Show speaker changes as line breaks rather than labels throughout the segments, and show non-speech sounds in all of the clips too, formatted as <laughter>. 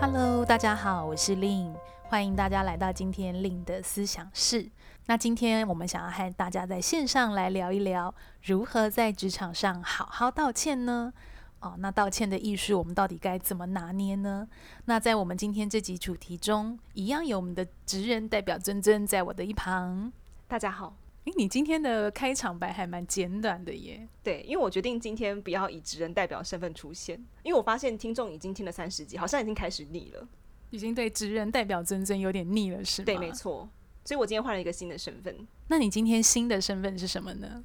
Hello，大家好，我是 Lynn，欢迎大家来到今天 Lynn 的思想室。那今天我们想要和大家在线上来聊一聊，如何在职场上好好道歉呢？哦，那道歉的艺术，我们到底该怎么拿捏呢？那在我们今天这集主题中，一样有我们的职人代表尊尊在我的一旁。
大家好。
诶，你今天的开场白还蛮简短的耶。
对，因为我决定今天不要以职人代表身份出现，因为我发现听众已经听了三十集，好像已经开始腻了，
已经对职人代表尊尊有点腻了，是吗？
对，没错。所以我今天换了一个新的身份。
那你今天新的身份是什么呢？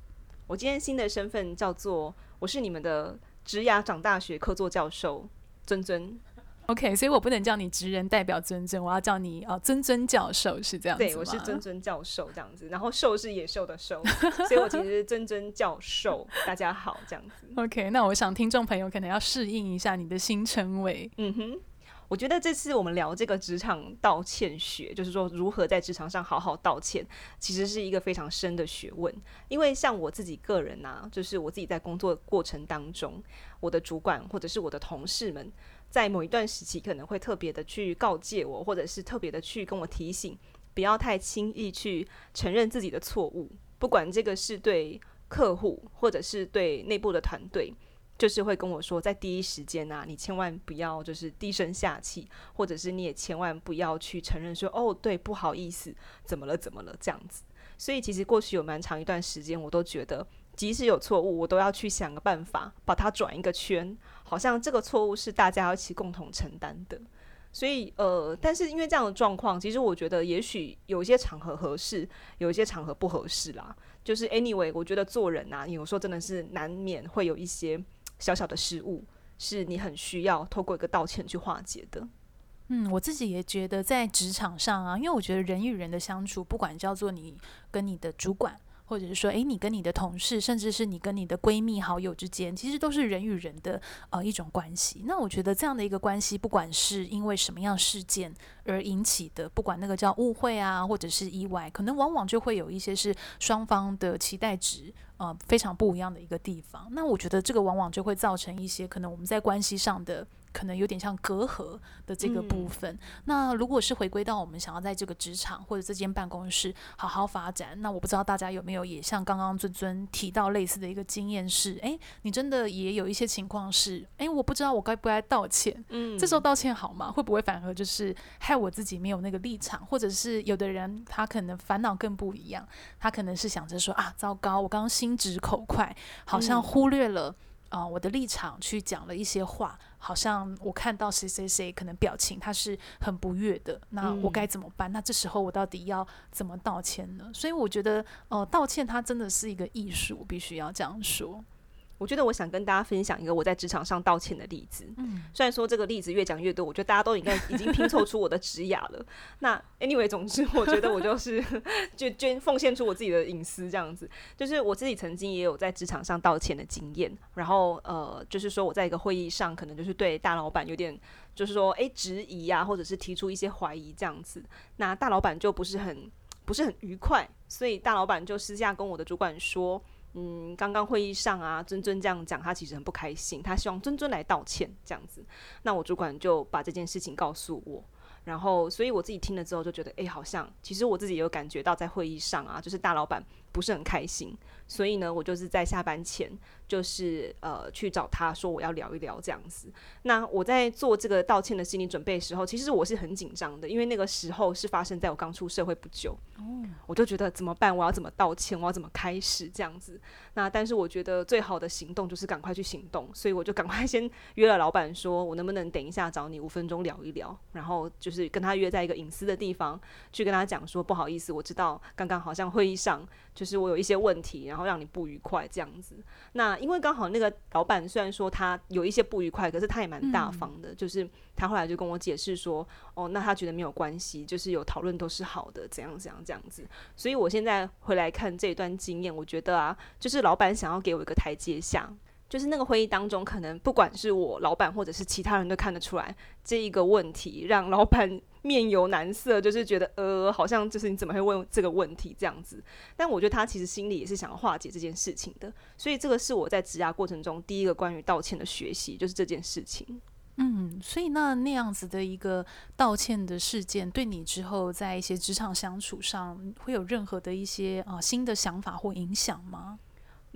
我今天新的身份叫做，我是你们的职涯长大学客座教授尊尊。
OK，所以我不能叫你职人代表尊尊，我要叫你啊尊尊教授，是这样子？
对，我是尊尊教授这样子，然后兽是野兽的兽，<laughs> 所以我其实是尊尊教授。大家好，这样子。
OK，那我想听众朋友可能要适应一下你的新称谓。
嗯哼。我觉得这次我们聊这个职场道歉学，就是说如何在职场上好好道歉，其实是一个非常深的学问。因为像我自己个人呐、啊，就是我自己在工作过程当中，我的主管或者是我的同事们，在某一段时期可能会特别的去告诫我，或者是特别的去跟我提醒，不要太轻易去承认自己的错误，不管这个是对客户或者是对内部的团队。就是会跟我说，在第一时间啊，你千万不要就是低声下气，或者是你也千万不要去承认说，哦，对，不好意思，怎么了，怎么了，这样子。所以其实过去有蛮长一段时间，我都觉得，即使有错误，我都要去想个办法把它转一个圈，好像这个错误是大家要一起共同承担的。所以呃，但是因为这样的状况，其实我觉得也许有一些场合合适，有一些场合不合适啦。就是 anyway，我觉得做人啊，有时候真的是难免会有一些。小小的失误是你很需要透过一个道歉去化解的。
嗯，我自己也觉得在职场上啊，因为我觉得人与人的相处，不管叫做你跟你的主管。或者是说，诶，你跟你的同事，甚至是你跟你的闺蜜、好友之间，其实都是人与人的呃一种关系。那我觉得这样的一个关系，不管是因为什么样事件而引起的，不管那个叫误会啊，或者是意外，可能往往就会有一些是双方的期待值呃非常不一样的一个地方。那我觉得这个往往就会造成一些可能我们在关系上的。可能有点像隔阂的这个部分。嗯。那如果是回归到我们想要在这个职场或者这间办公室好好发展，那我不知道大家有没有也像刚刚尊尊提到类似的一个经验是，诶，你真的也有一些情况是，诶，我不知道我该不该道歉。嗯，这时候道歉好吗？会不会反而就是害我自己没有那个立场？或者是有的人他可能烦恼更不一样，他可能是想着说啊，糟糕，我刚刚心直口快，好像忽略了。嗯啊、呃，我的立场去讲了一些话，好像我看到谁谁谁可能表情他是很不悦的，那我该怎么办？嗯。那这时候我到底要怎么道歉呢？所以我觉得，呃，道歉它真的是一个艺术，必须要这样说。
我觉得我想跟大家分享一个我在职场上道歉的例子。嗯，虽然说这个例子越讲越多，我觉得大家都应该已经拼凑出我的职涯了。那 anyway，总之我觉得我就是 <laughs> 就捐奉献出我自己的隐私这样子。就是我自己曾经也有在职场上道歉的经验。然后呃，就是说我在一个会议上，可能就是对大老板有点就是说诶质疑啊，或者是提出一些怀疑这样子。那大老板就不是很不是很愉快，所以大老板就私下跟我的主管说。嗯，刚刚会议上啊，尊尊这样讲，他其实很不开心，他希望尊尊来道歉这样子。那我主管就把这件事情告诉我，然后所以我自己听了之后就觉得，诶，好像其实我自己有感觉到在会议上啊，就是大老板不是很开心，所以呢，我就是在下班前。就是呃去找他说我要聊一聊这样子。那我在做这个道歉的心理准备的时候，其实我是很紧张的，因为那个时候是发生在我刚出社会不久。哦，我就觉得怎么办？我要怎么道歉？我要怎么开始这样子？那但是我觉得最好的行动就是赶快去行动，所以我就赶快 <laughs> 先约了老板，说我能不能等一下找你五分钟聊一聊，然后就是跟他约在一个隐私的地方去跟他讲说不好意思，我知道刚刚好像会议上就是我有一些问题，然后让你不愉快这样子。那因为刚好那个老板虽然说他有一些不愉快，可是他也蛮大方的，嗯，就是他后来就跟我解释说，哦，那他觉得没有关系，就是有讨论都是好的，怎样怎样这样子。所以我现在回来看这一段经验，我觉得啊，就是老板想要给我一个台阶下。就是那个会议当中，可能不管是我老板或者是其他人都看得出来，这一个问题让老板 <laughs> 面有难色，就是觉得呃，好像就是你怎么会问这个问题这样子。但我觉得他其实心里也是想化解这件事情的，所以这个是我在职涯过程中第一个关于道歉的学习，就是这件事情。
嗯，所以那那样子的一个道歉的事件，对你之后在一些职场相处上会有任何的一些啊、新的想法或影响吗？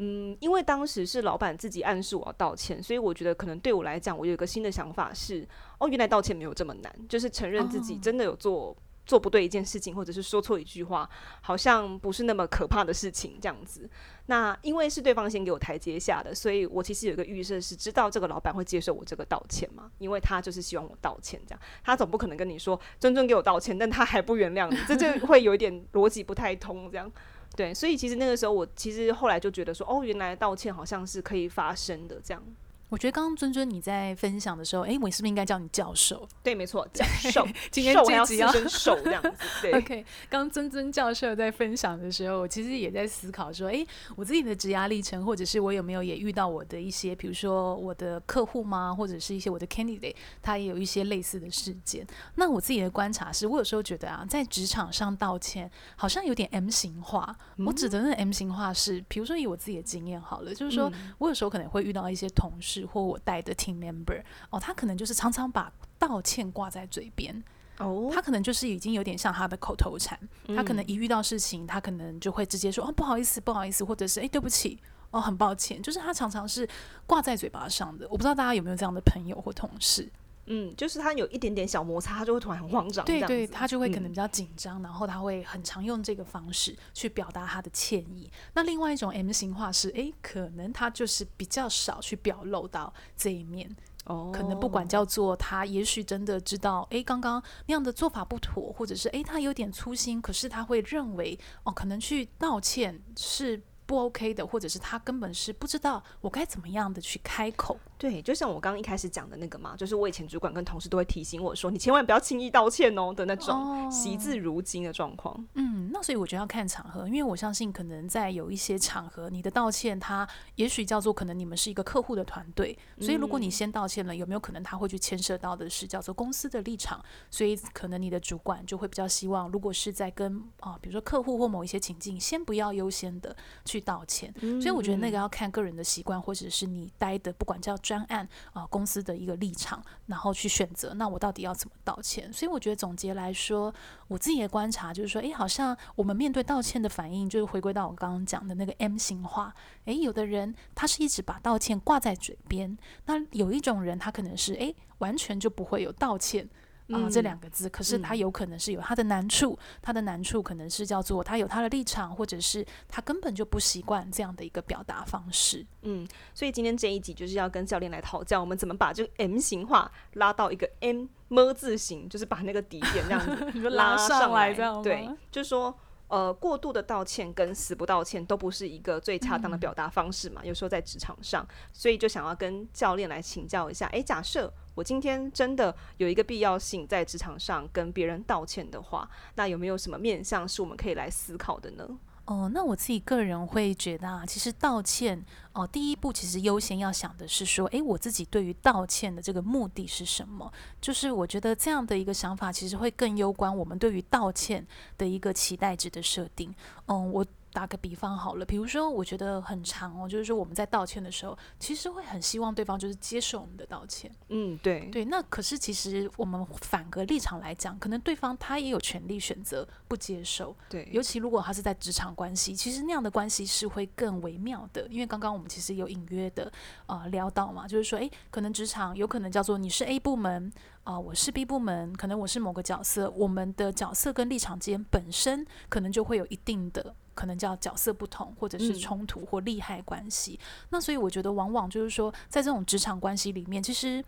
嗯，因为当时是老板自己暗示我要道歉，所以我觉得可能对我来讲，我有一个新的想法是，哦，原来道歉没有这么难，就是承认自己真的有做。做不对一件事情，或者是说错一句话，好像不是那么可怕的事情，这样子。那因为是对方先给我台阶下的，所以我其实有一个预设，是知道这个老板会接受我这个道歉嘛？因为他就是希望我道歉，这样。他总不可能跟你说尊尊给我道歉，但他还不原谅你，这就会有一点逻辑不太通，这样。对，所以其实那个时候，我其实后来就觉得说，哦，原来道歉好像是可以发生的，这样。
我觉得刚刚尊尊你在分享的时候，哎，我是不是应该叫你教授？<laughs>
对，没错，教 <laughs> 授。
今天这
集要授这样子。<laughs> 对
，OK。刚刚尊尊教授在分享的时候，我其实也在思考说，哎，我自己的职涯历程，或者是我有没有也遇到我的一些，比如说我的客户吗，或者是一些我的 candidate，他也有一些类似的事件。那我自己的观察是，我有时候觉得啊，在职场上道歉好像有点 M 型化。嗯、我指的那 M 型化是，比如说以我自己的经验好了，就是说我有时候可能会遇到一些同事。或我带的 team member 哦，他可能就是常常把道歉挂在嘴边哦，他可能就是已经有点像他的口头禅，嗯、他可能一遇到事情，他可能就会直接说哦，不好意思，不好意思，或者是哎，对不起哦，很抱歉，就是他常常是挂在嘴巴上的。我不知道大家有没有这样的朋友或同事。
嗯，就是他有一点点小摩擦，他就会突然很慌张。
对对，他就会可能比较紧张，嗯、然后他会很常用这个方式去表达他的歉意。那另外一种 M 型化是，诶，可能他就是比较少去表露到这一面。哦，可能不管叫做他，也许真的知道，诶，刚刚那样的做法不妥，或者是诶，他有点粗心，可是他会认为，哦，可能去道歉是不 OK 的，或者是他根本是不知道我该怎么样的去开口。
对，就像我刚刚一开始讲的那个嘛，就是我以前主管跟同事都会提醒我说，你千万不要轻易道歉哦的那种惜字如金的状况。
嗯，那所以我觉得要看场合，因为我相信可能在有一些场合，你的道歉他也许叫做可能你们是一个客户的团队，所以如果你先道歉了，有没有可能他会去牵涉到的是叫做公司的立场？所以可能你的主管就会比较希望，如果是在跟啊、呃，比如说客户或某一些情境，先不要优先的去道歉。所以我觉得那个要看个人的习惯，或者是你待的不管叫。专案啊、呃，公司的一个立场，然后去选择，那我到底要怎么道歉？所以我觉得总结来说，我自己的观察就是说，诶，好像我们面对道歉的反应，就是回归到我刚刚讲的那个 M 型化。诶，有的人他是一直把道歉挂在嘴边，那有一种人他可能是诶，完全就不会有道歉。啊、呃，这两个字，可是他有可能是有他的难处，嗯、他的难处可能是叫做他有他的立场，或者是他根本就不习惯这样的一个表达方式。
嗯，所以今天这一集就是要跟教练来讨教，我们怎么把这个 M 型化拉到一个 M 么字形，就是把那个底点这样子 <laughs> 拉上来，这样对，就是说。呃，过度的道歉跟死不道歉都不是一个最恰当的表达方式嘛。嗯、有时候在职场上，所以就想要跟教练来请教一下。诶，假设我今天真的有一个必要性在职场上跟别人道歉的话，那有没有什么面向是我们可以来思考的呢？
哦，那我自己个人会觉得啊，其实道歉哦，第一步其实优先要想的是说，诶，我自己对于道歉的这个目的是什么？就是我觉得这样的一个想法，其实会更攸关我们对于道歉的一个期待值的设定。嗯，我。打个比方好了，比如说，我觉得很长哦，就是说我们在道歉的时候，其实会很希望对方就是接受我们的道歉。
嗯，对
对。那可是其实我们反个立场来讲，可能对方他也有权利选择不接受。
对，
尤其如果他是在职场关系，其实那样的关系是会更微妙的。因为刚刚我们其实有隐约的啊、呃、聊到嘛，就是说，诶，可能职场有可能叫做你是 A 部门啊、呃，我是 B 部门，可能我是某个角色，我们的角色跟立场之间本身可能就会有一定的。可能叫角色不同，或者是冲突或利害关系。嗯、那所以我觉得，往往就是说，在这种职场关系里面，其实。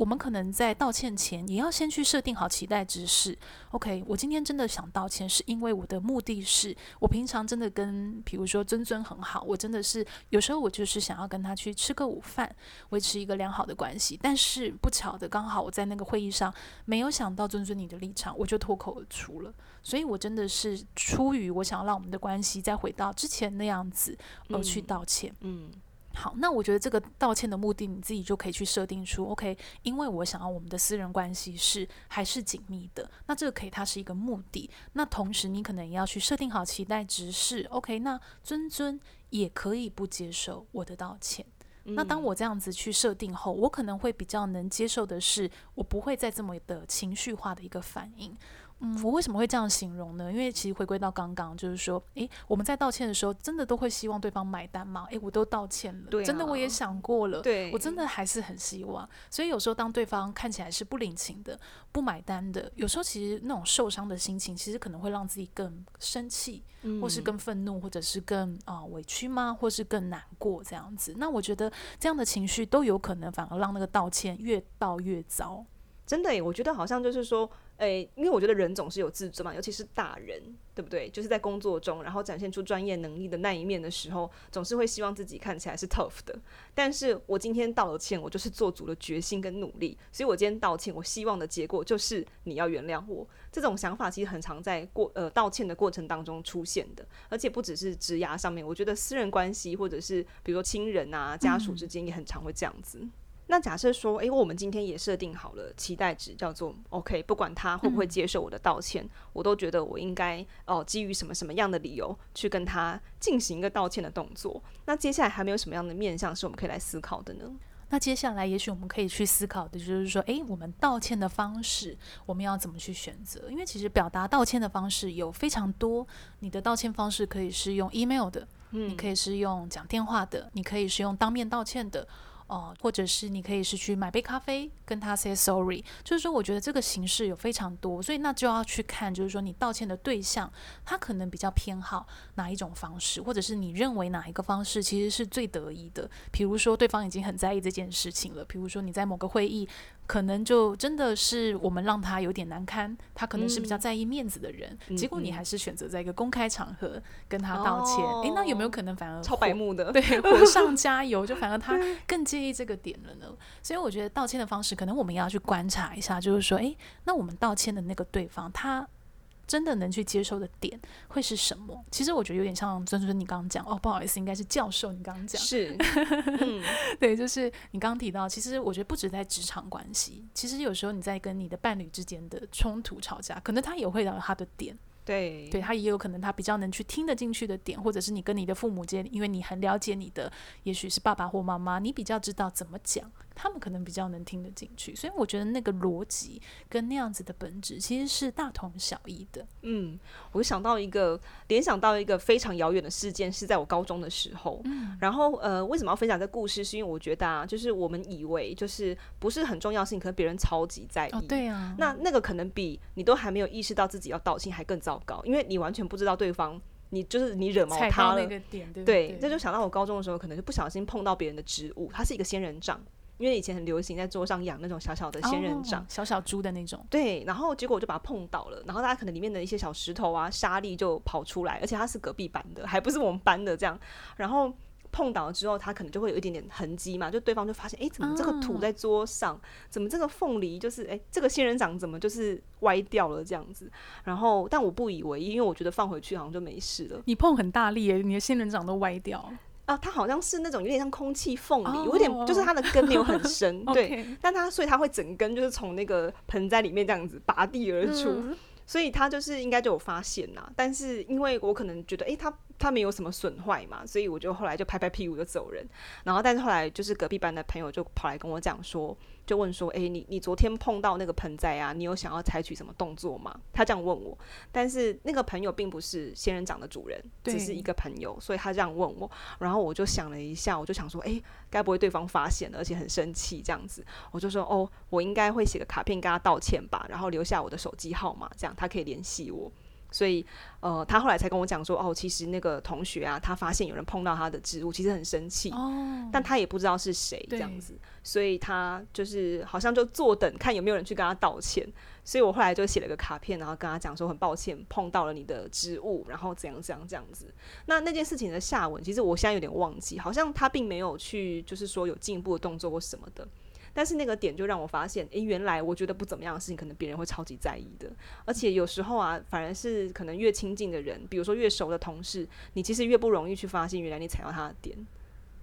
我们可能在道歉前，也要先去设定好期待值是 OK，我今天真的想道歉，是因为我的目的是，我平常真的跟，比如说尊尊很好，我真的是有时候我就是想要跟他去吃个午饭，维持一个良好的关系。但是不巧的，刚好我在那个会议上没有想到尊尊你的立场，我就脱口而出了。所以我真的是出于我想要让我们的关系再回到之前那样子而去道歉。嗯。嗯好，那我觉得这个道歉的目的，你自己就可以去设定出，OK，因为我想要我们的私人关系是还是紧密的，那这个可以它是一个目的。那同时你可能也要去设定好期待值是，OK，那尊尊也可以不接受我的道歉。嗯、那当我这样子去设定后，我可能会比较能接受的是，我不会再这么的情绪化的一个反应。嗯，我为什么会这样形容呢？因为其实回归到刚刚，就是说，诶，我们在道歉的时候，真的都会希望对方买单吗？诶，我都道歉了，
对啊，
真的我也想过了，
对，
我真的还是很希望。所以有时候当对方看起来是不领情的、不买单的，有时候其实那种受伤的心情，其实可能会让自己更生气，或是更愤怒，或者是更啊、呃、委屈吗？或是更难过这样子。那我觉得这样的情绪都有可能反而让那个道歉越道越糟。
真的耶，我觉得好像就是说。诶、欸，因为我觉得人总是有自尊嘛，尤其是大人，对不对？就是在工作中，然后展现出专业能力的那一面的时候，总是会希望自己看起来是 tough 的。但是我今天道了歉，我就是做足了决心跟努力，所以我今天道歉，我希望的结果就是你要原谅我。这种想法其实很常在过呃道歉的过程当中出现的，而且不只是职涯上面，我觉得私人关系或者是比如说亲人啊、家属之间也很常会这样子。嗯那假设说，诶、欸，我们今天也设定好了期待值，叫做 OK，不管他会不会接受我的道歉，嗯、我都觉得我应该哦，基于什么什么样的理由去跟他进行一个道歉的动作。那接下来还没有什么样的面向是我们可以来思考的呢？
那接下来也许我们可以去思考的就是说，诶、欸，我们道歉的方式我们要怎么去选择？因为其实表达道歉的方式有非常多，你的道歉方式可以是用 email 的，嗯，你可以是用讲电话的，你可以是用当面道歉的。哦，或者是你可以是去买杯咖啡跟他 say sorry，就是说我觉得这个形式有非常多，所以那就要去看，就是说你道歉的对象他可能比较偏好哪一种方式，或者是你认为哪一个方式其实是最得意的。比如说对方已经很在意这件事情了，比如说你在某个会议。可能就真的是我们让他有点难堪，他可能是比较在意面子的人，嗯、结果你还是选择在一个公开场合跟他道歉。哎、那有没有可能反而
超白目的？
对，火上加油，就反而他 <laughs> 更介意这个点了呢？所以我觉得道歉的方式，可能我们也要去观察一下，就是说，诶、欸，那我们道歉的那个对方，他。真的能去接受的点会是什么？其实我觉得有点像尊尊你刚刚讲哦，不好意思，应该是教授你刚刚讲
是，嗯、<laughs>
对，就是你刚刚提到，其实我觉得不止在职场关系，其实有时候你在跟你的伴侣之间的冲突吵架，可能他也会有他的点。
对，
对他也有可能他比较能去听得进去的点，或者是你跟你的父母间，因为你很了解你的，也许是爸爸或妈妈，你比较知道怎么讲，他们可能比较能听得进去。所以我觉得那个逻辑跟那样子的本质其实是大同小异的。
嗯，我想到一个联想到一个非常遥远的事件，是在我高中的时候。嗯，然后呃，为什么要分享这个故事？是因为我觉得啊，就是我们以为就是不是很重要的事情，可能别人超级在意。
哦，对啊，
那那个可能比你都还没有意识到自己要道歉还更糟。糕，因为你完全不知道对方，你就是你惹毛他了，
对，对，
对，这就想到我高中的时候，可能就不小心碰到别人的植物，它是一个仙人掌，因为以前很流行在桌上养那种小小的仙人掌，
哦、小小株的那种，
对，然后结果我就把它碰倒了，然后大家可能里面的一些小石头啊、沙粒就跑出来，而且它是隔壁班的，还不是我们班的这样，然后。碰倒了之后，它可能就会有一点点痕迹嘛，就对方就发现，哎、欸，怎么这个土在桌上，啊、怎么这个凤梨就是，哎、欸，这个仙人掌怎么就是歪掉了这样子？然后，但我不以为意，因为我觉得放回去好像就没事了。
你碰很大力耶，你的仙人掌都歪掉
啊！它好像是那种有点像空气凤梨，哦、有点就是它的根没有很深，<laughs> 对.但它所以它会整根就是从那个盆栽里面这样子拔地而出。嗯所以它就是应该就有发现啦，但是因为我可能觉得，诶、欸，他他没有什么损坏嘛，所以我就后来就拍拍屁股就走人。然后，但是后来就是隔壁班的朋友就跑来跟我讲说。就问说，诶、欸，你你昨天碰到那个盆栽啊，你有想要采取什么动作吗？他这样问我，但是那个朋友并不是仙人掌的主人，只是一个朋友，所以他这样问我，然后我就想了一下，我就想说，诶、欸，该不会对方发现了，而且很生气这样子？我就说，哦，我应该会写个卡片跟他道歉吧，然后留下我的手机号码，这样他可以联系我。所以，呃，他后来才跟我讲说，哦，其实那个同学啊，他发现有人碰到他的植物，其实很生气，哦，但他也不知道是谁这样子，所以他就是好像就坐等看有没有人去跟他道歉。所以我后来就写了个卡片，然后跟他讲说，很抱歉碰到了你的植物，然后怎样怎样这样子。那那件事情的下文，其实我现在有点忘记，好像他并没有去，就是说有进一步的动作或什么的。但是那个点就让我发现，诶，原来我觉得不怎么样的事情，可能别人会超级在意的。而且有时候啊，反而是可能越亲近的人，比如说越熟的同事，你其实越不容易去发现，原来你踩到他的点。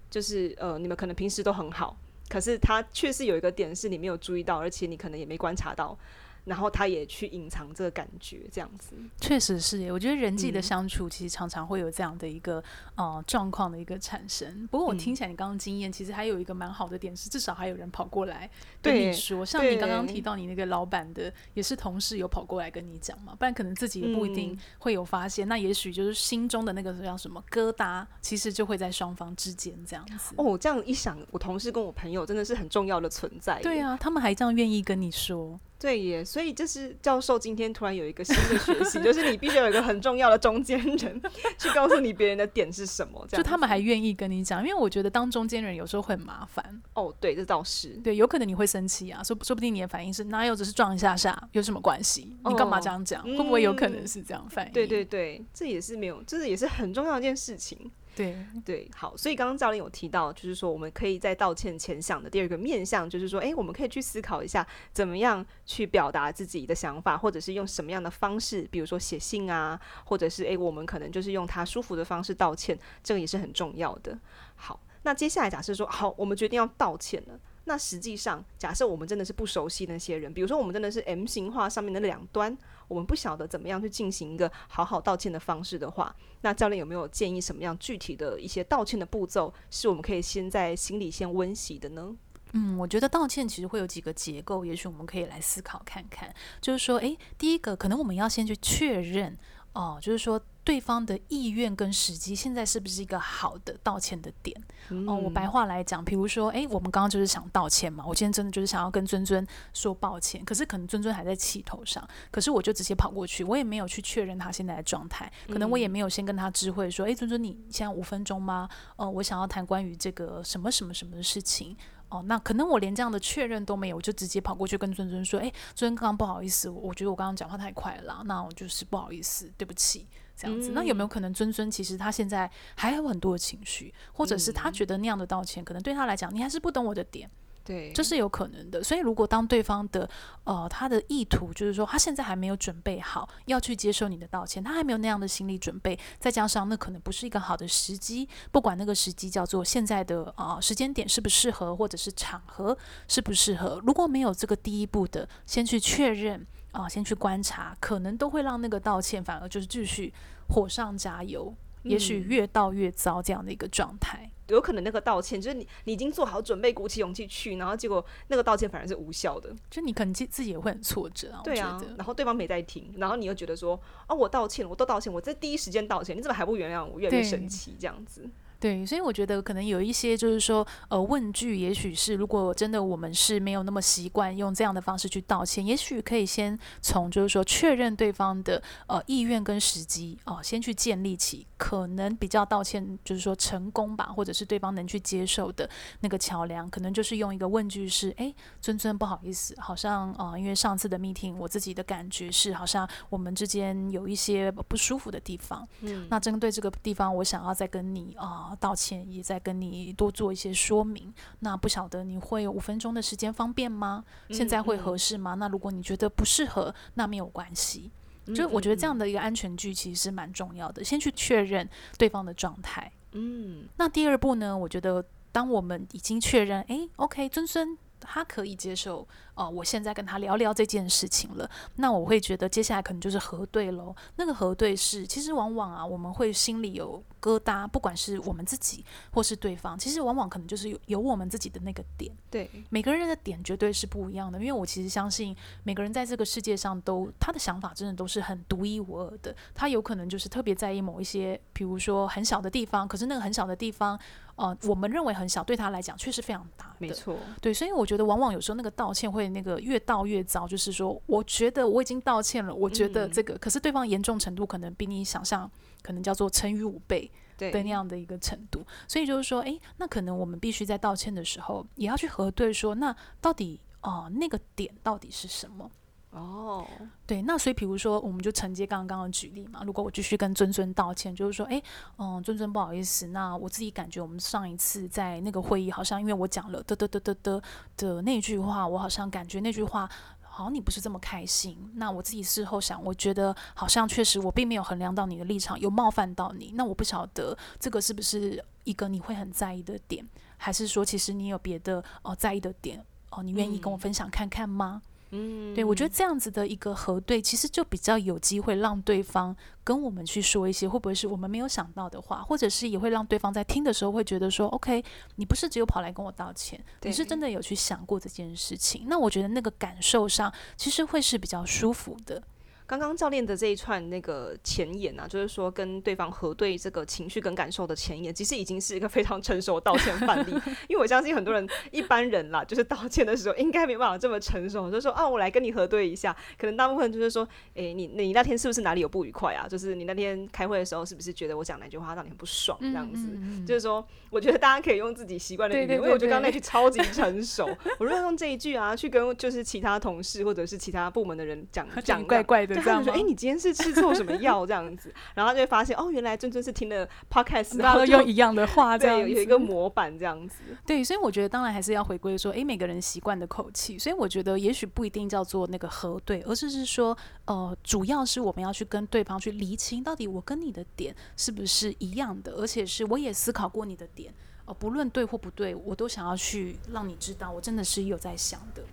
就是呃，你们可能平时都很好，可是他确实有一个点是你没有注意到，而且你可能也没观察到。然后他也去隐藏这个感觉，这样子。
确实是耶，我觉得人际的相处其实常常会有这样的一个、嗯、呃状况的一个产生。不过我听起来你刚刚经验，其实还有一个蛮好的点是，至少还有人跑过来跟你说，像你刚刚提到你那个老板的，也是同事有跑过来跟你讲嘛，不然可能自己也不一定会有发现。嗯、那也许就是心中的那个叫什么疙瘩，其实就会在双方之间这样子。
哦，这样一想，我同事跟我朋友真的是很重要的存在。
对啊，他们还这样愿意跟你说。
对耶，所以就是教授今天突然有一个新的学习，就是你必须有一个很重要的中间人去告诉你别人的点是什么。
就他们还愿意跟你讲，因为我觉得当中间人有时候会很麻烦。
哦，对，这倒是。
对，有可能你会生气啊，说说不定你的反应是哪有，只是撞一下下，有什么关系？你干嘛这样讲？哦，会不会有可能是这样反应？
对对对，这也是没有，这是也是很重要的一件事情。
对 <laughs>
对，好，所以刚刚教练有提到，就是说我们可以在道歉前想的第二个面向，就是说，哎，我们可以去思考一下，怎么样去表达自己的想法，或者是用什么样的方式，比如说写信啊，或者是哎，我们可能就是用他舒服的方式道歉，这个也是很重要的。好，那接下来假设说，好，我们决定要道歉了。那实际上，假设我们真的是不熟悉那些人，比如说我们真的是 M 型化上面的两端，我们不晓得怎么样去进行一个好好道歉的方式的话，那教练有没有建议什么样具体的一些道歉的步骤，是我们可以先在心里先温习的呢？
嗯，我觉得道歉其实会有几个结构，也许我们可以来思考看看，就是说，诶，第一个可能我们要先去确认。哦，就是说对方的意愿跟时机现在是不是一个好的道歉的点？嗯、哦，我白话来讲，比如说，诶，我们刚刚就是想道歉嘛，我今天真的就是想要跟尊尊说抱歉，可是可能尊尊还在气头上，可是我就直接跑过去，我也没有去确认他现在的状态，可能我也没有先跟他知会说，诶，尊尊，你现在五分钟吗？哦，我想要谈关于这个什么什么什么的事情。哦，那可能我连这样的确认都没有，我就直接跑过去跟尊尊说：“哎，尊尊刚刚不好意思，我觉得我刚刚讲话太快了啦，那我就是不好意思，对不起，这样子。嗯”那有没有可能尊尊其实他现在还有很多的情绪，或者是他觉得那样的道歉，可能对他来讲，你还是不懂我的点。
对，
这是有可能的。所以，如果当对方的呃他的意图就是说他现在还没有准备好要去接受你的道歉，他还没有那样的心理准备，再加上那可能不是一个好的时机，不管那个时机叫做现在的啊、呃、时间点适不适合，或者是场合适不适合，如果没有这个第一步的先去确认啊、呃，先去观察，可能都会让那个道歉反而就是继续火上加油，嗯、也许越道越糟这样的一个状态。
有可能那个道歉就是你，你已经做好准备，鼓起勇气去，然后结果那个道歉反而是无效的，
就你可能自自己也会很挫折啊。
对啊，然后对方没在听，然后你又觉得说，啊，我道歉了，我都道歉，我在第一时间道歉，你怎么还不原谅我？越来越生气这样子。
对，所以我觉得可能有一些就是说，呃，问句，也许是如果真的我们是没有那么习惯用这样的方式去道歉，也许可以先从就是说确认对方的呃意愿跟时机哦，先去建立起可能比较道歉就是说成功吧，或者是对方能去接受的那个桥梁，可能就是用一个问句是，哎，尊尊不好意思，好像啊、呃，因为上次的 meeting 我自己的感觉是好像我们之间有一些不舒服的地方，嗯，那针对这个地方，我想要再跟你啊。呃道歉，也在跟你多做一些说明。那不晓得你会有五分钟的时间方便吗？现在会合适吗？嗯嗯。那如果你觉得不适合，那没有关系。就我觉得这样的一个安全距其实是蛮重要的，先去确认对方的状态。嗯，那第二步呢？我觉得当我们已经确认，诶，OK，尊尊。他可以接受哦、呃，我现在跟他聊聊这件事情了，那我会觉得接下来可能就是核对喽。那个核对是，其实往往啊，我们会心里有疙瘩，不管是我们自己或是对方，其实往往可能就是有有我们自己的那个点。对，每个人的点绝对是不一样的，因为我其实相信每个人在这个世界上都他的想法真的都是很独一无二的。他有可能就是特别在意某一些，比如说很小的地方，可是那个很小的地方。呃，我们认为很小，对他来讲确实非常大的。没错，对，所以我觉得往往有时候那个道歉会那个越道越糟，就是说，我觉得我已经道歉了，我觉得这个，嗯、可是对方严重程度可能比你想象可能叫做乘以五倍的那样的一个程度。所以就是说，诶，那可能我们必须在道歉的时候也要去核对说，那到底哦、呃，那个点到底是什么？哦，对，那所以比如说，我们就承接刚刚的举例嘛。如果我继续跟尊尊道歉，就是说，哎，嗯，尊尊不好意思，那我自己感觉我们上一次在那个会议，好像因为我讲了的的的的的的那句话，我好像感觉那句话好像你不是这么开心。那我自己事后想，我觉得好像确实我并没有衡量到你的立场，有冒犯到你。那我不晓得这个是不是一个你会很在意的点，还是说其实你有别的哦、呃、在意的点哦、呃？你愿意跟我分享看看吗？嗯，对，我觉得这样子的一个核对，其实就比较有机会让对方跟我们去说一些会不会是我们没有想到的话，或者是也会让对方在听的时候会觉得说，OK，你不是只有跑来跟我道歉，你是真的有去想过这件事情。那我觉得那个感受上其实会是比较舒服的。
刚刚教练的这一串那个前言啊，就是说跟对方核对这个情绪跟感受的前言，其实已经是一个非常成熟的道歉范例。<laughs> 因为我相信很多人一般人啦，就是道歉的时候应该没办法这么成熟，就是说啊，我来跟你核对一下。可能大部分就是说，诶、欸，你你那天是不是哪里有不愉快啊？就是你那天开会的时候是不是觉得我讲哪句话让你很不爽这样子？嗯嗯嗯，就是说，我觉得大家可以用自己习惯的语言，因为我觉得刚刚那句超级成熟。我如果用这一句啊，去跟就是其他同事或者是其他部门的人讲讲，
怪怪的。这样说，哎、
欸，你今天是吃错什么药这样子？然后就会发现，哦，原来尊尊是听了 podcast，
然后用一样的话，这样
有有一个模板这样子。<laughs>
对，所以我觉得当然还是要回归说，哎，每个人习惯的口气。所以我觉得也许不一定叫做那个核对，而是是说，呃，主要是我们要去跟对方去厘清，到底我跟你的点是不是一样的，而且是我也思考过你的点，哦，不论对或不对，我都想要去让你知道，我真的是有在想的。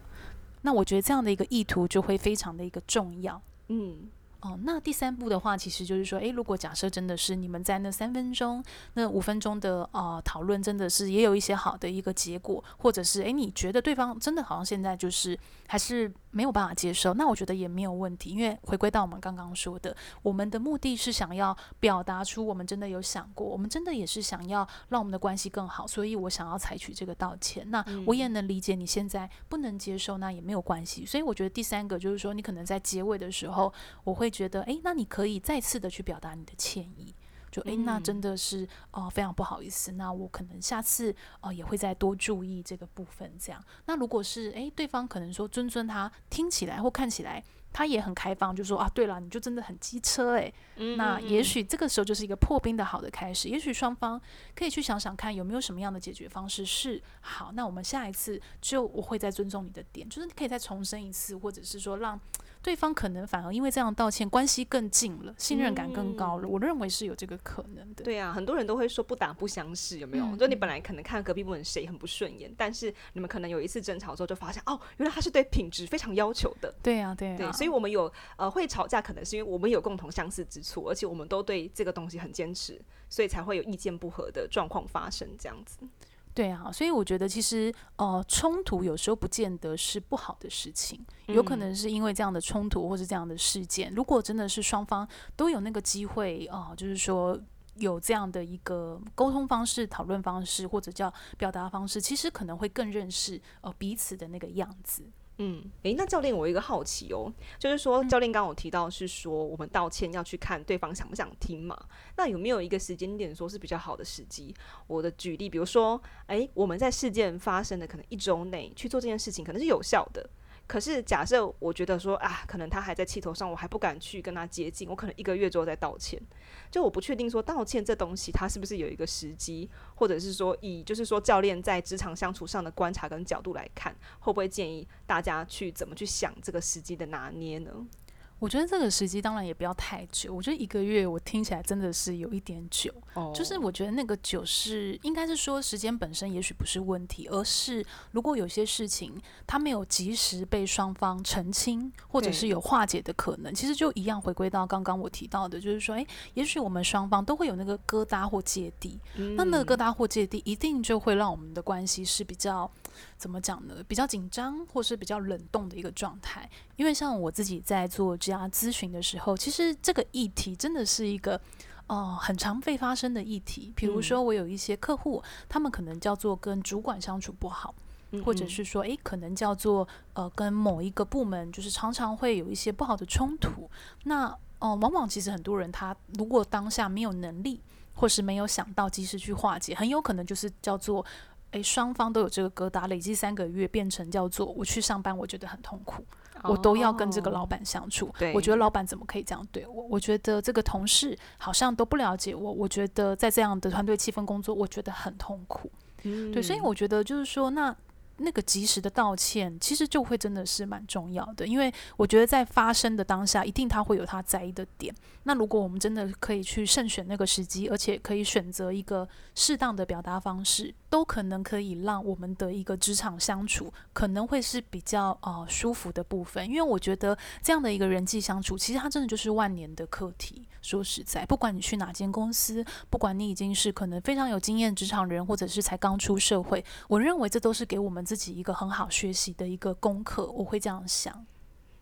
那我觉得这样的一个意图就会非常的一个重要，嗯。哦，那第三步的话，其实就是说，诶，如果假设真的是你们在那三分钟、那五分钟的呃讨论，真的是也有一些好的一个结果，或者是诶，你觉得对方真的好像现在就是还是没有办法接受，那我觉得也没有问题，因为回归到我们刚刚说的，我们的目的是想要表达出我们真的有想过，我们真的也是想要让我们的关系更好，所以我想要采取这个道歉。那我也能理解你现在不能接受，那也没有关系。所以我觉得第三个就是说，你可能在结尾的时候，我会。觉得诶，那你可以再次的去表达你的歉意，就诶，那真的是哦、呃，非常不好意思，那我可能下次哦、呃、也会再多注意这个部分。这样，那如果是诶，对方可能说尊尊他听起来或看起来他也很开放，就说啊，对了，你就真的很机车诶。那也许这个时候就是一个破冰的好的开始，也许双方可以去想想看有没有什么样的解决方式是好。那我们下一次就我会再尊重你的点，就是你可以再重申一次，或者是说让。对方可能反而因为这样道歉，关系更近了，信任感更高了。嗯、我认为是有这个可能的。
对啊，很多人都会说不打不相识，有没有？嗯、就你本来可能看隔壁部门谁很不顺眼，但是你们可能有一次争吵之后，就发现哦，原来他是对品质非常要求的。
对啊，对啊。
对，所以我们有呃会吵架，可能是因为我们有共同相似之处，而且我们都对这个东西很坚持，所以才会有意见不合的状况发生，这样子。
对啊，所以我觉得其实呃冲突有时候不见得是不好的事情，有可能是因为这样的冲突或是这样的事件，如果真的是双方都有那个机会啊、呃，就是说有这样的一个沟通方式、讨论方式或者叫表达方式，其实可能会更认识呃彼此的那个样子。
嗯，诶，那教练，我有一个好奇哦，就是说，教练刚刚有提到是说，我们道歉要去看对方想不想听嘛？那有没有一个时间点说是比较好的时机？我的举例，比如说，诶，我们在事件发生的可能一周内去做这件事情，可能是有效的。可是假设我觉得说啊，可能他还在气头上，我还不敢去跟他接近，我可能一个月之后再道歉。就我不确定说道歉这东西，他是不是有一个时机，或者是说以就是说教练在职场相处上的观察跟角度来看，会不会建议大家去怎么去想这个时机的拿捏呢？
我觉得这个时机当然也不要太久，我觉得一个月我听起来真的是有一点久。Oh. 就是我觉得那个久是应该是说时间本身也许不是问题，而是如果有些事情它没有及时被双方澄清，或者是有化解的可能，其实就一样回归到刚刚我提到的，就是说，诶，也许我们双方都会有那个疙瘩或芥蒂，嗯、那那个疙瘩或芥蒂一定就会让我们的关系是比较怎么讲呢？比较紧张或是比较冷冻的一个状态。因为像我自己在做这样咨询的时候，其实这个议题真的是一个呃很常被发生的议题。比如说，我有一些客户，他们可能叫做跟主管相处不好，或者是说，诶，可能叫做呃跟某一个部门就是常常会有一些不好的冲突。那呃，往往其实很多人他如果当下没有能力，或是没有想到及时去化解，很有可能就是叫做。诶，双方都有这个疙瘩，累积三个月变成叫做我去上班，我觉得很痛苦，我都要跟这个老板相处。我觉得老板怎么可以这样对我？我觉得这个同事好像都不了解我。我觉得在这样的团队气氛工作，我觉得很痛苦。对，所以我觉得就是说，那那个及时的道歉，其实就会真的是蛮重要的，因为我觉得在发生的当下，一定他会有他在意的点。那如果我们真的可以去慎选那个时机，而且可以选择一个适当的表达方式，都可能可以让我们的一个职场相处可能会是比较呃舒服的部分。因为我觉得这样的一个人际相处，其实它真的就是万年的课题。说实在，不管你去哪间公司，不管你已经是可能非常有经验职场人，或者是才刚出社会，我认为这都是给我们。自己一个很好学习的一个功课，我会这样想。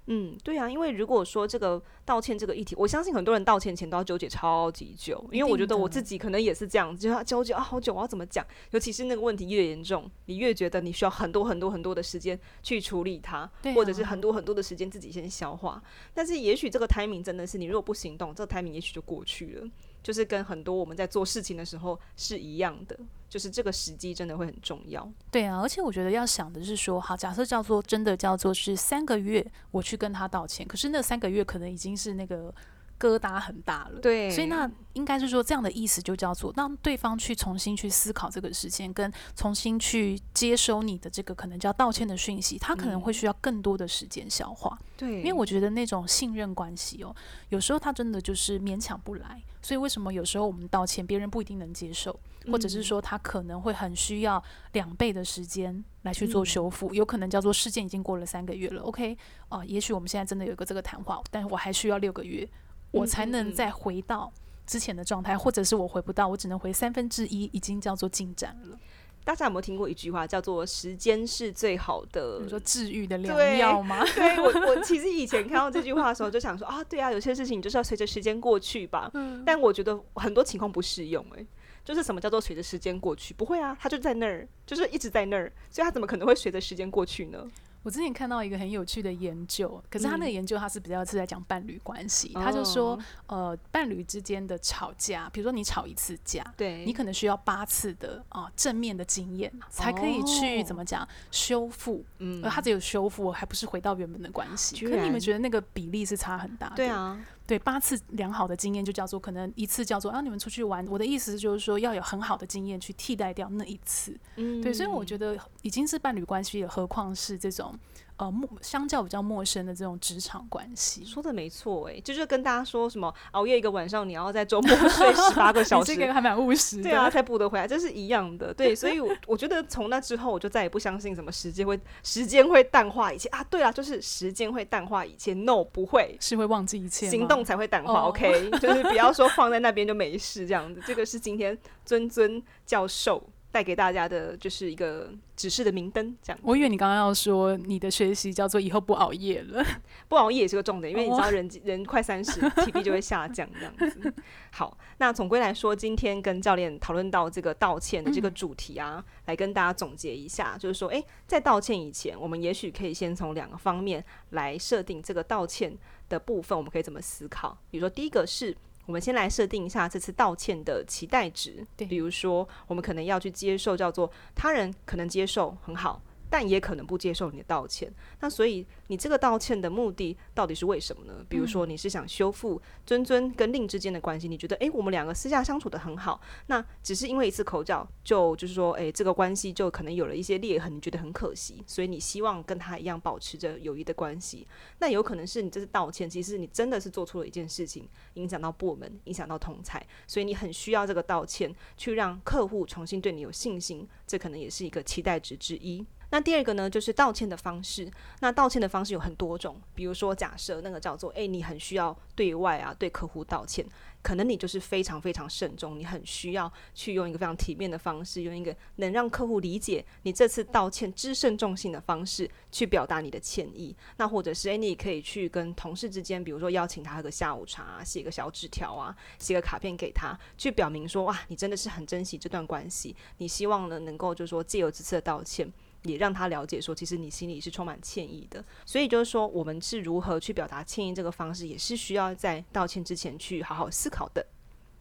嗯，对啊，因为如果说这个道歉这个议题，我相信很多人道歉前都要纠结超级久，因为我觉得我自己可能也是这样，就要纠结啊好久，我要怎么讲？尤其是那个问题越严重，你越觉得你需要很多很多很多的时间去处理它，
啊，
或者是很多很多的时间自己先消化。但是也许这个 timing 真的是你如果不行动，这个 timing 也许就过去了。就是跟很多我们在做事情的时候是一样的，就是这个时机真的会很重要。
对啊，而且我觉得要想的是说，好，假设叫做真的叫做是三个月，我去跟他道歉，可是那三个月可能已经是那个。疙瘩很大了，
对，
所以那应该是说这样的意思就叫做让对方去重新去思考这个事情，跟重新去接收你的这个可能叫道歉的讯息，他可能会需要更多的时间消化。
对，
因为我觉得那种信任关系哦，有时候他真的就是勉强不来，所以为什么有时候我们道歉，别人不一定能接受，或者是说他可能会很需要两倍的时间来去做修复，有可能叫做事件已经过了三个月了，OK，哦，也许我们现在真的有个这个谈话，但是我还需要六个月。我才能再回到之前的状态，或者是我回不到，我只能回三分之一，已经叫做进展了。
大家有没有听过一句话，叫做“时间是最好的”，
你说治愈的良药吗？<laughs>
对，对我，我其实以前看到这句话的时候，就想说啊，对啊，有些事情就是要随着时间过去吧。嗯。但我觉得很多情况不适用，诶，就是什么叫做随着时间过去？不会啊，它就在那儿，就是一直在那儿，所以它怎么可能会随着时间过去呢？
我之前看到一个很有趣的研究，可是他那个研究他是比较是在讲伴侣关系，嗯，他就说，呃，伴侣之间的吵架，比如说你吵一次架，
对，
你可能需要八次的啊，呃，正面的经验才可以去怎么讲修复，嗯，而他只有修复，还不是回到原本的关系。可是你们觉得那个比例是差很大的？
对啊。
对，八次良好的经验就叫做可能一次叫做啊，你们出去玩。我的意思就是说要有很好的经验去替代掉那一次。嗯，对，所以我觉得已经是伴侣关系了，何况是这种呃陌相较比较陌生的这种职场关系。
说的没错，哎，就是跟大家说什么熬夜一个晚上，你要在周末 <laughs> 睡十八个小时，
这个还蛮务实。
对啊，才补得回来，这是一样的。对，所以我我觉得从那之后，我就再也不相信什么时间会时间会淡化一切啊。对啊，就是时间会淡化一切，no 不会，
是会忘记一切
行动才会淡化，oh.，OK，就是不要说放在那边就没事这样子。这个是今天尊尊教授带给大家的，就是一个指示的明灯。这样，
我以为你刚刚要说你的学习叫做以后不熬夜了，<laughs>
不熬夜也是个重点，因为你知道人、oh. 人快三十，<laughs> 体力就会下降这样子。好，那总归来说，今天跟教练讨论到这个道歉的这个主题啊，嗯、来跟大家总结一下，就是说，诶、欸，在道歉以前，我们也许可以先从两个方面来设定这个道歉的部分，我们可以怎么思考？比如说，第一个是我们先来设定一下这次道歉的期待值，对，比如说，我们可能要去接受叫做他人可能接受很好。但也可能不接受你的道歉，那所以你这个道歉的目的到底是为什么呢？比如说你是想修复尊尊跟令之间的关系，你觉得诶，我们两个私下相处得很好，那只是因为一次口角就就是说诶，这个关系就可能有了一些裂痕，你觉得很可惜，所以你希望跟他一样保持着友谊的关系。那有可能是你这次道歉，其实你真的是做错了一件事情，影响到部门，影响到同才，所以你很需要这个道歉去让客户重新对你有信心，这可能也是一个期待值之一。那第二个呢，就是道歉的方式。那道歉的方式有很多种，比如说，假设那个叫做，诶，你很需要对外啊，对客户道歉，可能你就是非常非常慎重，你很需要去用一个非常体面的方式，用一个能让客户理解你这次道歉之慎重性的方式去表达你的歉意。那或者是，诶，你可以去跟同事之间，比如说邀请他喝个下午茶，写个小纸条啊，写个卡片给他，去表明说，哇，你真的是很珍惜这段关系，你希望呢能够就是说借由这次的道歉。也让他了解说，其实你心里是充满歉意的。所以就是说，我们是如何去表达歉意这个方式，也是需要在道歉之前去好好思考的。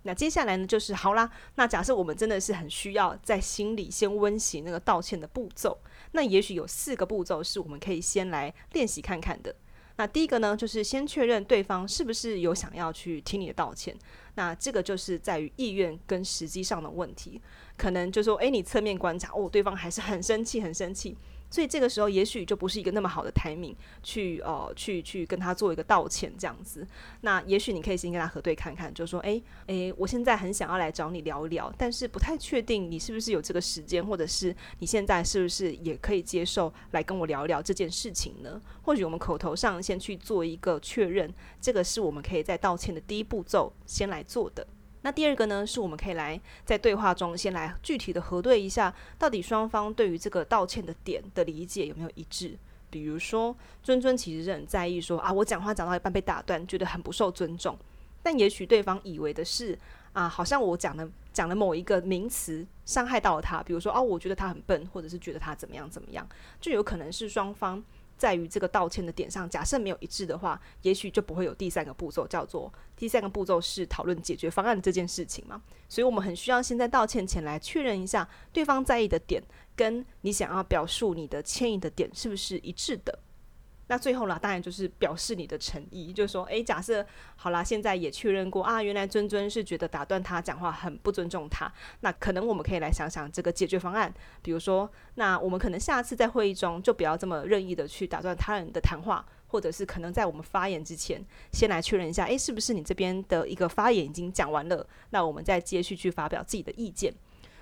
那接下来呢，就是好啦。那假设我们真的是很需要在心里先温习那个道歉的步骤，那也许有四个步骤是我们可以先来练习看看的。那第一个呢，就是先确认对方是不是有想要去听你的道歉。那这个就是在于意愿跟实际上的问题。可能就说，诶，你侧面观察，哦，对方还是很生气，很生气。所以这个时候也许就不是一个那么好的 timing 去呃去去跟他做一个道歉这样子。那也许你可以先跟他核对看看，就说诶诶，我现在很想要来找你聊聊，但是不太确定你是不是有这个时间，或者是你现在是不是也可以接受来跟我聊聊这件事情呢？或许我们口头上先去做一个确认，这个是我们可以在道歉的第一步骤先来做的。那第二个呢，是我们可以来在对话中先来具体的核对一下，到底双方对于这个道歉的点的理解有没有一致。比如说，尊尊其实是很在意说啊，我讲话讲到一半被打断，觉得很不受尊重。但也许对方以为的是啊，好像我讲的讲了某一个名词伤害到了他，比如说哦、啊，我觉得他很笨，或者是觉得他怎么样怎么样，就有可能是双方。在于这个道歉的点上，假设没有一致的话，也许就不会有第三个步骤，叫做第三个步骤是讨论解决方案这件事情嘛。所以我们很需要先在道歉前来确认一下对方在意的点，跟你想要表述你的歉意的点是不是一致的。那最后啦，当然就是表示你的诚意，就是说，诶，假设好啦，现在也确认过啊，原来尊尊是觉得打断他讲话很不尊重他，那可能我们可以来想想这个解决方案，比如说，那我们可能下次在会议中就不要这么任意的去打断他人的谈话，或者是可能在我们发言之前，先来确认一下，诶，是不是你这边的一个发言已经讲完了，那我们再接续去发表自己的意见。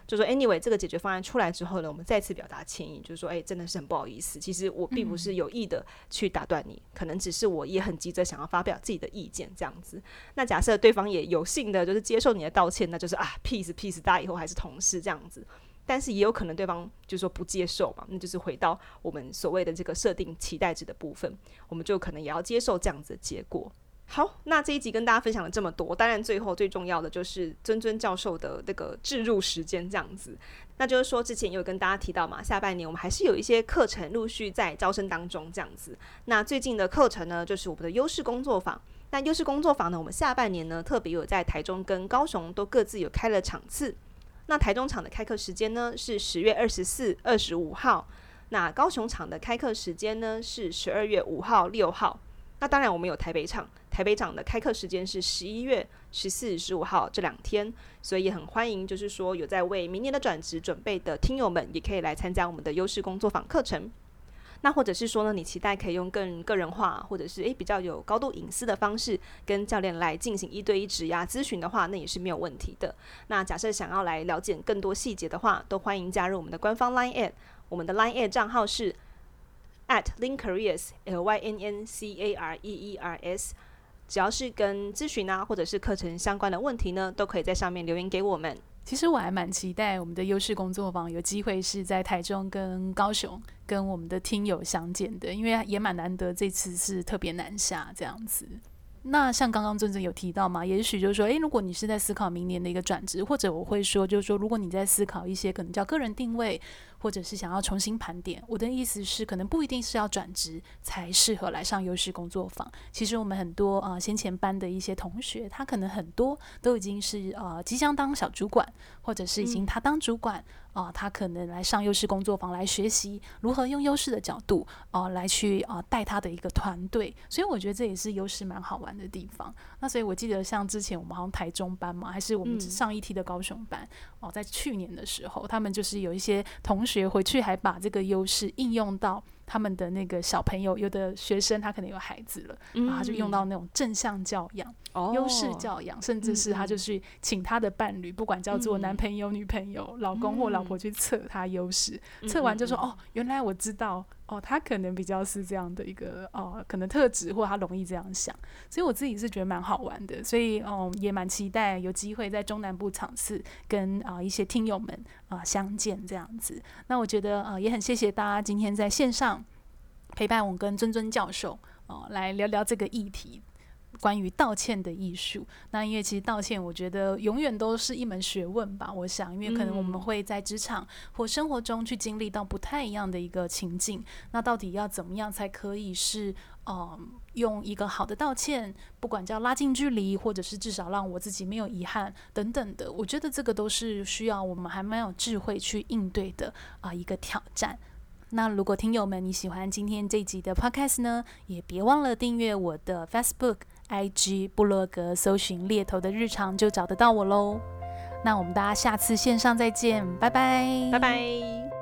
就说 anyway，这个解决方案出来之后呢，我们再次表达歉意，就是说，哎，真的是很不好意思，其实我并不是有意的去打断你，可能只是我也很急着想要发表自己的意见这样子。那假设对方也有幸的，就是接受你的道歉，那就是啊，peace peace，大家以后还是同事这样子。但是也有可能对方就是说不接受嘛，那就是回到我们所谓的这个设定期待值的部分，我们就可能也要接受这样子的结果。好，那这一集跟大家分享了这么多，当然最后最重要的就是尊尊教授的那个置入时间这样子。那就是说之前有跟大家提到嘛，下半年我们还是有一些课程陆续在招生当中这样子。那最近的课程呢，就是我们的优势工作坊。那优势工作坊呢，我们下半年呢特别有在台中跟高雄都各自有开了场次。那台中场的开课时间呢是十月二十四、二十五号，那高雄场的开课时间呢是十二月五号、六号。那当然我们有台北场。台北场的开课时间是十一月十四、十五号这两天，所以也很欢迎，就是说有在为明年的转职准备的听友们，也可以来参加我们的优势工作坊课程。那或者是说呢，你期待可以用更个人化，或者是诶比较有高度隐私的方式，跟教练来进行一对一职涯咨询的话，那也是没有问题的。那假设想要来了解更多细节的话，都欢迎加入我们的官方 Line@ 我们的 Line@ 账号是 at link careers l y n n c a r e e r s。只要是跟咨询啊，或者是课程相关的问题呢，都可以在上面留言给我们。
其实我还蛮期待我们的优势工作坊有机会是在台中跟高雄跟我们的听友相见的，因为也蛮难得，这次是特别南下这样子。那像刚刚尊尊有提到嘛，也许就是说，诶，如果你是在思考明年的一个转职，或者我会说，就是说，如果你在思考一些可能叫个人定位，或者是想要重新盘点，我的意思是，可能不一定是要转职才适合来上优势工作坊。其实我们很多啊、呃，先前班的一些同学，他可能很多都已经是呃即将当小主管，或者是已经他当主管。嗯啊、呃，他可能来上优势工作坊来学习如何用优势的角度啊、呃、来去啊、呃、带他的一个团队，所以我觉得这也是优势蛮好玩的地方。那所以我记得像之前我们好像台中班嘛，还是我们上一梯的高雄班哦、在去年的时候，他们就是有一些同学回去还把这个优势应用到。他们的那个小朋友，有的学生他可能有孩子了，嗯、然后他就用到那种正向教养、哦、优势教养，甚至是他就去请他的伴侣，嗯、不管叫做男朋友、女朋友、老公或老婆去测他优势，测、嗯、完就说、嗯、哦，原来我知道。哦，他可能比较是这样的一个哦，可能特质，或他容易这样想，所以我自己是觉得蛮好玩的，所以哦，也蛮期待有机会在中南部场次跟啊、一些听友们啊、相见这样子。那我觉得呃也很谢谢大家今天在线上陪伴我跟尊尊教授哦、来聊聊这个议题。关于道歉的艺术，那因为其实道歉，我觉得永远都是一门学问吧。我想，因为可能我们会在职场或生活中去经历到不太一样的一个情境，那到底要怎么样才可以是，嗯，用一个好的道歉，不管叫拉近距离，或者是至少让我自己没有遗憾等等的，我觉得这个都是需要我们还蛮有智慧去应对的啊一个挑战。那如果听友们你喜欢今天这集的 Podcast 呢，也别忘了订阅我的 Facebook。IG 布洛格搜寻猎头的日常就找得到我喽。那我们大家下次线上再见，拜拜，
拜拜。